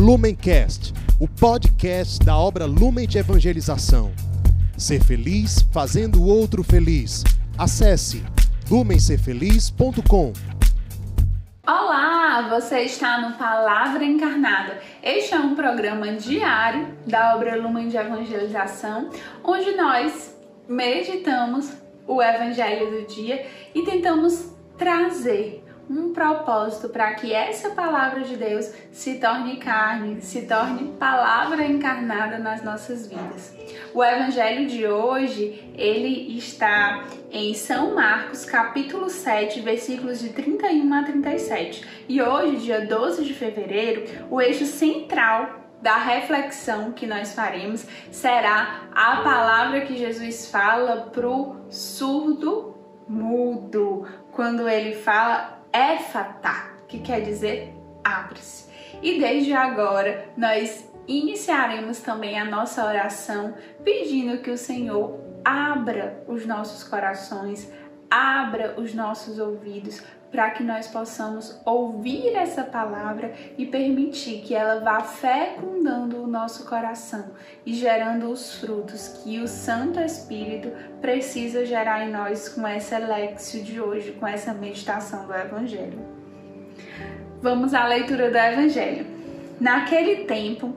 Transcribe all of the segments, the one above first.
Lumencast, o podcast da obra Lumen de Evangelização. Ser feliz fazendo o outro feliz. Acesse lumencerfeliz.com. Olá, você está no Palavra Encarnada. Este é um programa diário da obra Lumen de Evangelização, onde nós meditamos o Evangelho do dia e tentamos trazer um propósito para que essa palavra de Deus se torne carne, se torne palavra encarnada nas nossas vidas. O evangelho de hoje, ele está em São Marcos, capítulo 7, versículos de 31 a 37. E hoje, dia 12 de fevereiro, o eixo central da reflexão que nós faremos será a palavra que Jesus fala pro surdo mudo, quando ele fala éfata, que quer dizer abre-se. E desde agora nós iniciaremos também a nossa oração pedindo que o Senhor abra os nossos corações, abra os nossos ouvidos para que nós possamos ouvir essa palavra e permitir que ela vá fecundando o nosso coração e gerando os frutos que o Santo Espírito precisa gerar em nós com essa lexio de hoje, com essa meditação do Evangelho. Vamos à leitura do Evangelho. Naquele tempo,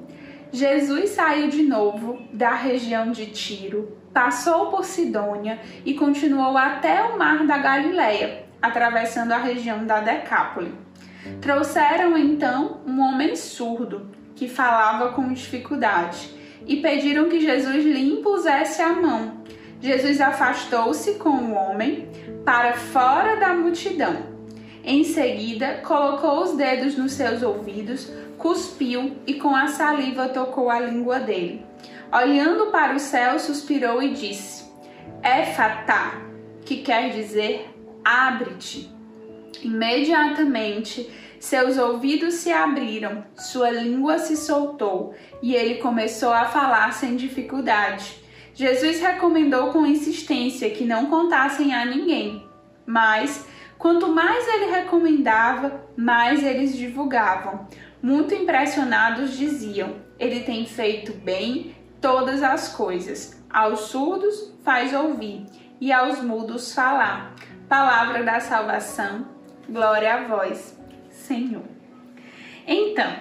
Jesus saiu de novo da região de Tiro, passou por Sidônia e continuou até o mar da Galileia atravessando a região da Decápole. Trouxeram então um homem surdo que falava com dificuldade e pediram que Jesus lhe impusesse a mão. Jesus afastou-se com o homem para fora da multidão. Em seguida, colocou os dedos nos seus ouvidos, cuspiu e com a saliva tocou a língua dele. Olhando para o céu, suspirou e disse: Éfata, que quer dizer abre-te. Imediatamente seus ouvidos se abriram, sua língua se soltou e ele começou a falar sem dificuldade. Jesus recomendou com insistência que não contassem a ninguém, mas quanto mais ele recomendava, mais eles divulgavam. Muito impressionados diziam: Ele tem feito bem todas as coisas. Aos surdos faz ouvir e aos mudos falar palavra da salvação. Glória a vós, Senhor. Então,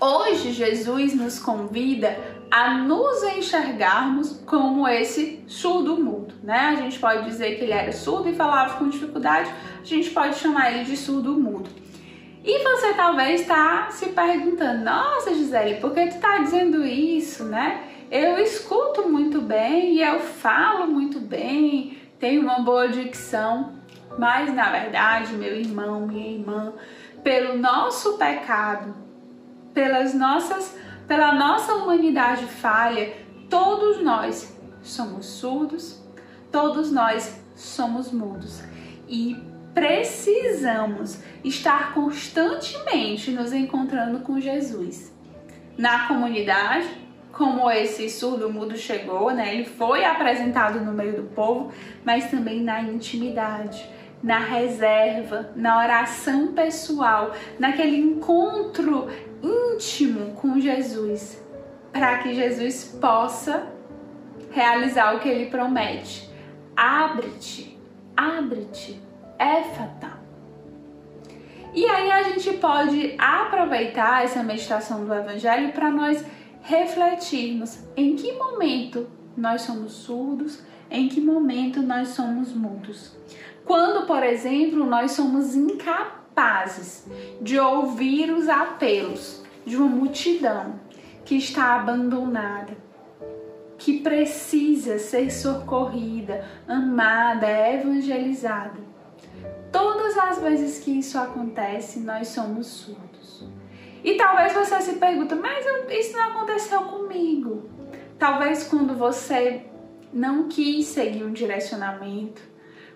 hoje Jesus nos convida a nos enxergarmos como esse surdo mudo, né? A gente pode dizer que ele era surdo e falava com dificuldade, a gente pode chamar ele de surdo mudo. E você talvez está se perguntando: Nossa, Gisele, por que tu está dizendo isso, né? Eu escuto muito bem e eu falo muito bem, tem uma boa dicção, mas na verdade, meu irmão, minha irmã, pelo nosso pecado, pelas nossas, pela nossa humanidade falha, todos nós somos surdos, todos nós somos mudos. E precisamos estar constantemente nos encontrando com Jesus. Na comunidade, como esse surdo mudo chegou, né? Ele foi apresentado no meio do povo, mas também na intimidade, na reserva, na oração pessoal, naquele encontro íntimo com Jesus, para que Jesus possa realizar o que ele promete. Abre-te, abre-te, éfata. E aí a gente pode aproveitar essa meditação do evangelho para nós refletirmos em que momento nós somos surdos, em que momento nós somos mudos. Quando, por exemplo, nós somos incapazes de ouvir os apelos de uma multidão que está abandonada, que precisa ser socorrida, amada, evangelizada. Todas as vezes que isso acontece, nós somos surdos. E talvez você se pergunte, mas isso não aconteceu comigo. Talvez quando você não quis seguir um direcionamento,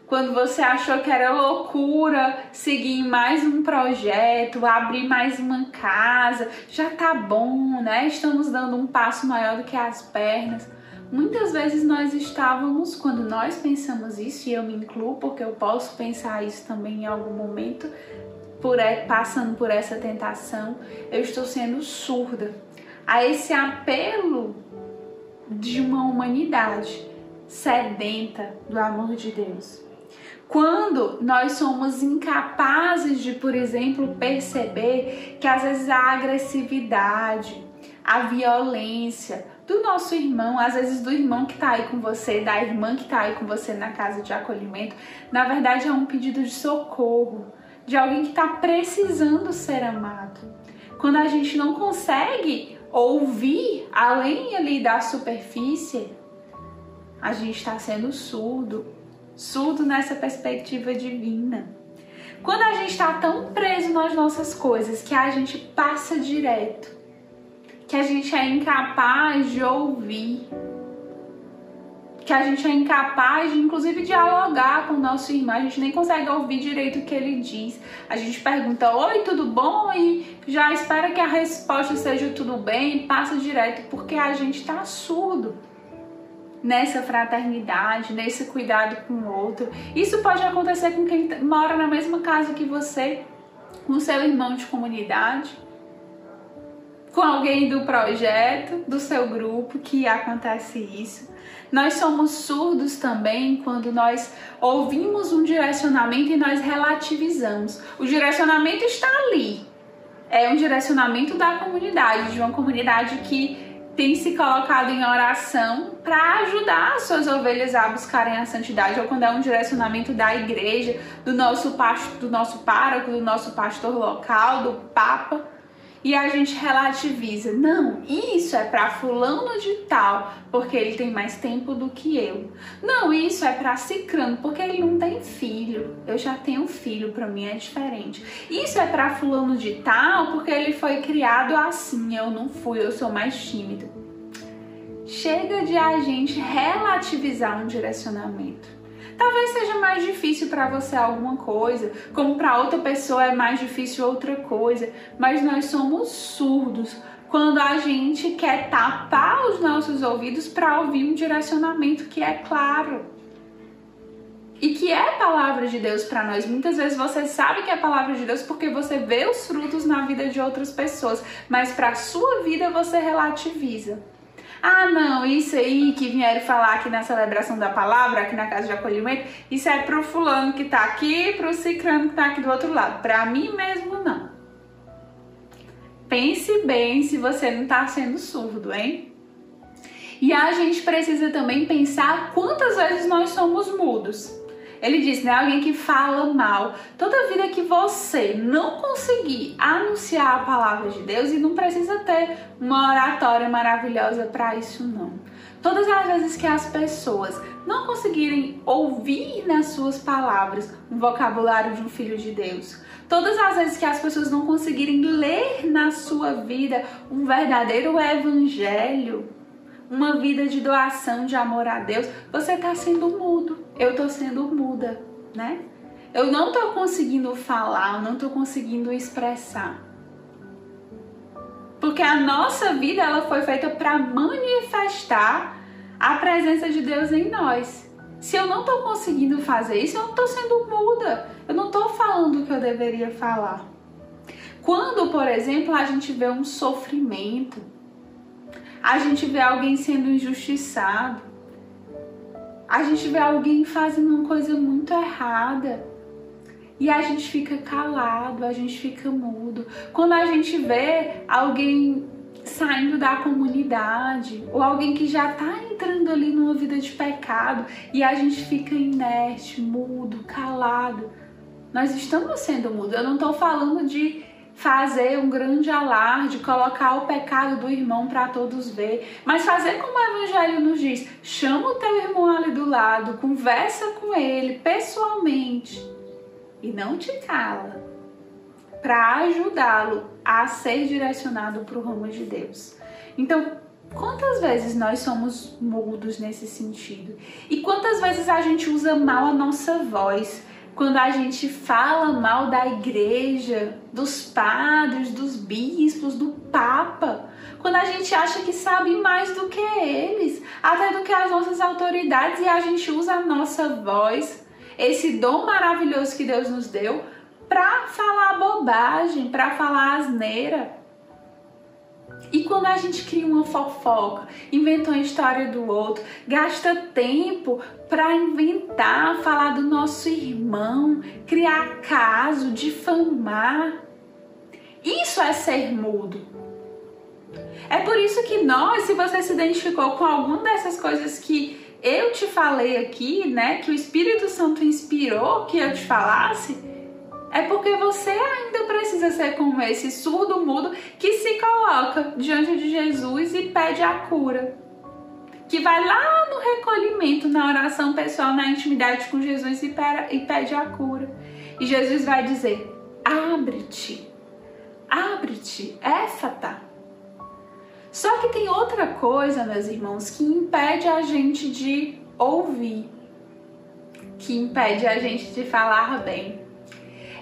quando você achou que era loucura seguir mais um projeto, abrir mais uma casa, já tá bom, né? Estamos dando um passo maior do que as pernas. Muitas vezes nós estávamos, quando nós pensamos isso, e eu me incluo porque eu posso pensar isso também em algum momento, por passando por essa tentação, eu estou sendo surda a esse apelo de uma humanidade sedenta do amor de Deus. Quando nós somos incapazes de, por exemplo, perceber que às vezes a agressividade, a violência do nosso irmão, às vezes do irmão que está aí com você, da irmã que está aí com você na casa de acolhimento, na verdade é um pedido de socorro, de alguém que está precisando ser amado. Quando a gente não consegue ouvir além ali da superfície, a gente está sendo surdo surdo nessa perspectiva divina. Quando a gente está tão preso nas nossas coisas que a gente passa direto, que a gente é incapaz de ouvir, que a gente é incapaz de, inclusive, dialogar com o nosso irmão, a gente nem consegue ouvir direito o que ele diz. A gente pergunta, oi, tudo bom? E já espera que a resposta seja tudo bem, passa direto, porque a gente está surdo nessa fraternidade, nesse cuidado com o outro. Isso pode acontecer com quem mora na mesma casa que você, com seu irmão de comunidade, com alguém do projeto, do seu grupo, que acontece isso. Nós somos surdos também quando nós ouvimos um direcionamento e nós relativizamos. O direcionamento está ali. É um direcionamento da comunidade, de uma comunidade que tem se colocado em oração para ajudar as suas ovelhas a buscarem a santidade, ou quando é um direcionamento da igreja, do nosso, do nosso pároco, do nosso pastor local, do Papa e a gente relativiza. Não, isso é para fulano de tal, porque ele tem mais tempo do que eu. Não, isso é para cicrano, porque ele não tem filho. Eu já tenho filho, para mim é diferente. Isso é para fulano de tal, porque ele foi criado assim, eu não fui, eu sou mais tímido. Chega de a gente relativizar um direcionamento. Talvez seja mais difícil para você alguma coisa, como para outra pessoa é mais difícil outra coisa, mas nós somos surdos quando a gente quer tapar os nossos ouvidos para ouvir um direcionamento que é claro e que é palavra de Deus para nós. Muitas vezes você sabe que é palavra de Deus porque você vê os frutos na vida de outras pessoas, mas para sua vida você relativiza. Ah, não, isso aí que vieram falar aqui na celebração da palavra, aqui na casa de acolhimento, isso é pro fulano que tá aqui, pro cicrano que tá aqui do outro lado. Para mim mesmo, não. Pense bem se você não tá sendo surdo, hein? E a gente precisa também pensar quantas vezes nós somos mudos. Ele diz, né? Alguém que fala mal. Toda vida que você não conseguir anunciar a palavra de Deus, e não precisa ter uma oratória maravilhosa para isso, não. Todas as vezes que as pessoas não conseguirem ouvir nas suas palavras um vocabulário de um filho de Deus, todas as vezes que as pessoas não conseguirem ler na sua vida um verdadeiro evangelho, uma vida de doação, de amor a Deus, você está sendo mudo. Eu estou sendo muda, né? Eu não estou conseguindo falar, eu não estou conseguindo expressar. Porque a nossa vida ela foi feita para manifestar a presença de Deus em nós. Se eu não estou conseguindo fazer isso, eu não estou sendo muda. Eu não estou falando o que eu deveria falar. Quando, por exemplo, a gente vê um sofrimento, a gente vê alguém sendo injustiçado, a gente vê alguém fazendo uma coisa muito errada e a gente fica calado, a gente fica mudo. Quando a gente vê alguém saindo da comunidade ou alguém que já está entrando ali numa vida de pecado e a gente fica inerte, mudo, calado, nós estamos sendo mudos. Eu não estou falando de fazer um grande alarde, colocar o pecado do irmão para todos ver, mas fazer como o evangelho nos diz: chama o teu irmão ali do lado, conversa com ele pessoalmente e não te cala, para ajudá-lo a ser direcionado para o rumo de Deus. Então, Quantas vezes nós somos mudos nesse sentido? E quantas vezes a gente usa mal a nossa voz? Quando a gente fala mal da igreja, dos padres, dos bispos, do papa, quando a gente acha que sabe mais do que eles, até do que as nossas autoridades, e a gente usa a nossa voz, esse dom maravilhoso que Deus nos deu, para falar bobagem, para falar asneira. E quando a gente cria uma fofoca, inventa uma história do outro, gasta tempo para inventar, falar do nosso irmão, criar caso, difamar, isso é ser mudo. É por isso que nós, se você se identificou com alguma dessas coisas que eu te falei aqui, né, que o Espírito Santo inspirou que eu te falasse, é porque você ainda precisa ser como esse surdo mudo que se coloca diante de Jesus e pede a cura. Que vai lá no recolhimento, na oração pessoal, na intimidade com Jesus e pede a cura. E Jesus vai dizer: abre-te, abre-te, éfata. Só que tem outra coisa, meus irmãos, que impede a gente de ouvir, que impede a gente de falar bem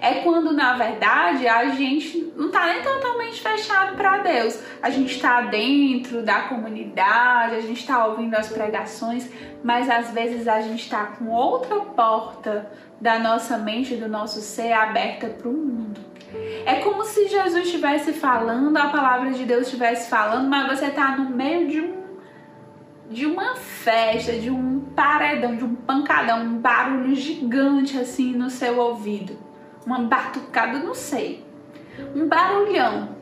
é quando na verdade a gente não está nem totalmente fechado para Deus. A gente está dentro da comunidade, a gente está ouvindo as pregações, mas às vezes a gente está com outra porta da nossa mente, do nosso ser aberta para o mundo. É como se Jesus estivesse falando, a palavra de Deus estivesse falando, mas você está no meio de um de uma festa, de um paredão, de um pancadão, um barulho gigante assim no seu ouvido uma batucada, não sei, um barulhão.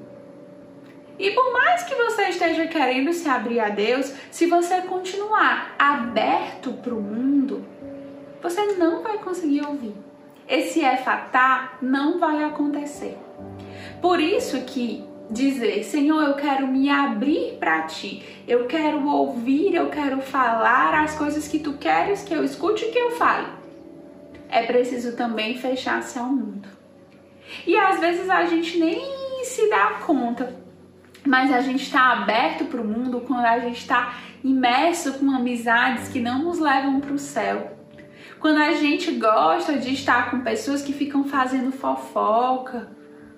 E por mais que você esteja querendo se abrir a Deus, se você continuar aberto para o mundo, você não vai conseguir ouvir. Esse efatá não vai acontecer. Por isso que dizer, Senhor, eu quero me abrir para ti, eu quero ouvir, eu quero falar as coisas que tu queres que eu escute e que eu fale é preciso também fechar-se ao mundo. E às vezes a gente nem se dá conta, mas a gente está aberto para o mundo quando a gente está imerso com amizades que não nos levam para o céu. Quando a gente gosta de estar com pessoas que ficam fazendo fofoca,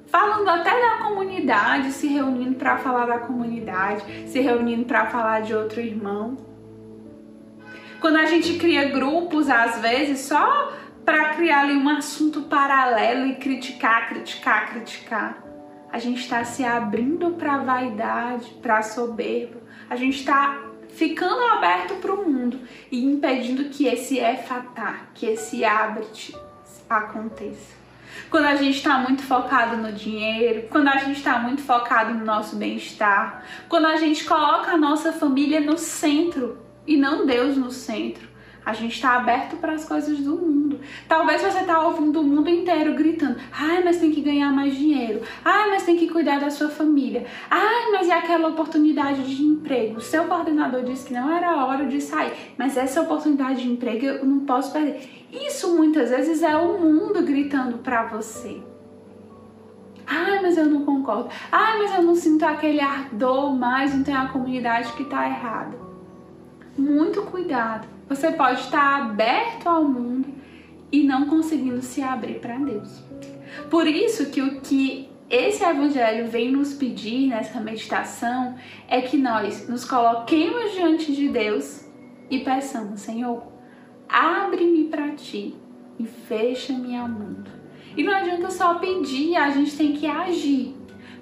falando até da comunidade, se reunindo para falar da comunidade, se reunindo para falar de outro irmão. Quando a gente cria grupos, às vezes, só para criar ali um assunto paralelo e criticar, criticar, criticar. A gente está se abrindo para vaidade, para soberba. A gente está ficando aberto para o mundo e impedindo que esse é fatar, que esse abre aconteça. Quando a gente está muito focado no dinheiro, quando a gente está muito focado no nosso bem-estar, quando a gente coloca a nossa família no centro e não Deus no centro, a gente está aberto para as coisas do mundo. Talvez você está ouvindo o mundo inteiro gritando: ai, mas tem que ganhar mais dinheiro. Ai, mas tem que cuidar da sua família. Ai, mas e aquela oportunidade de emprego? O seu coordenador disse que não era hora de sair, mas essa oportunidade de emprego eu não posso perder. Isso muitas vezes é o mundo gritando para você. Ai, mas eu não concordo. Ai, mas eu não sinto aquele ardor mais, não tem a comunidade que está errada. Muito cuidado você pode estar aberto ao mundo e não conseguindo se abrir para Deus. Por isso que o que esse evangelho vem nos pedir nessa meditação é que nós nos coloquemos diante de Deus e peçamos, Senhor, abre-me para ti e fecha-me ao mundo. E não adianta só pedir, a gente tem que agir.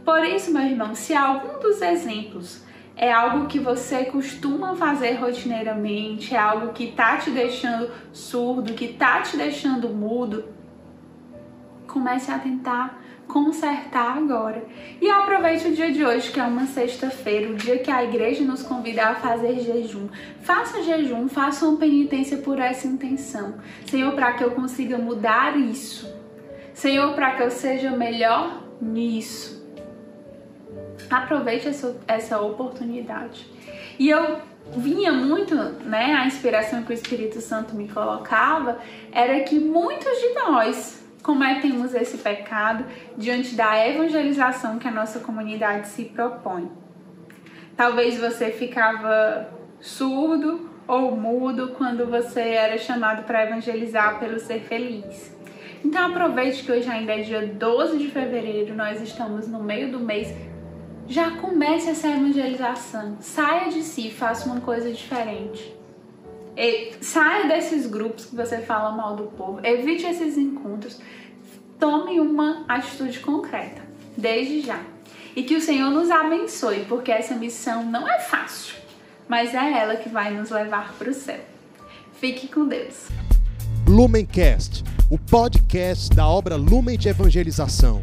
Por isso, meu irmão, se algum dos exemplos é algo que você costuma fazer rotineiramente, é algo que tá te deixando surdo, que tá te deixando mudo, comece a tentar consertar agora. E aproveite o dia de hoje, que é uma sexta-feira, o dia que a igreja nos convida a fazer jejum. Faça jejum, faça uma penitência por essa intenção. Senhor, para que eu consiga mudar isso. Senhor, para que eu seja melhor nisso. Aproveite essa, essa oportunidade. E eu vinha muito, né, a inspiração que o Espírito Santo me colocava era que muitos de nós cometemos esse pecado diante da evangelização que a nossa comunidade se propõe. Talvez você ficava surdo ou mudo quando você era chamado para evangelizar pelo ser feliz. Então aproveite que hoje ainda é dia 12 de fevereiro, nós estamos no meio do mês já comece essa evangelização. Saia de si, faça uma coisa diferente. E saia desses grupos que você fala mal do povo. Evite esses encontros. tome uma atitude concreta, desde já. E que o Senhor nos abençoe, porque essa missão não é fácil, mas é ela que vai nos levar para o céu. Fique com Deus. Lumencast, o podcast da obra Lumen de Evangelização.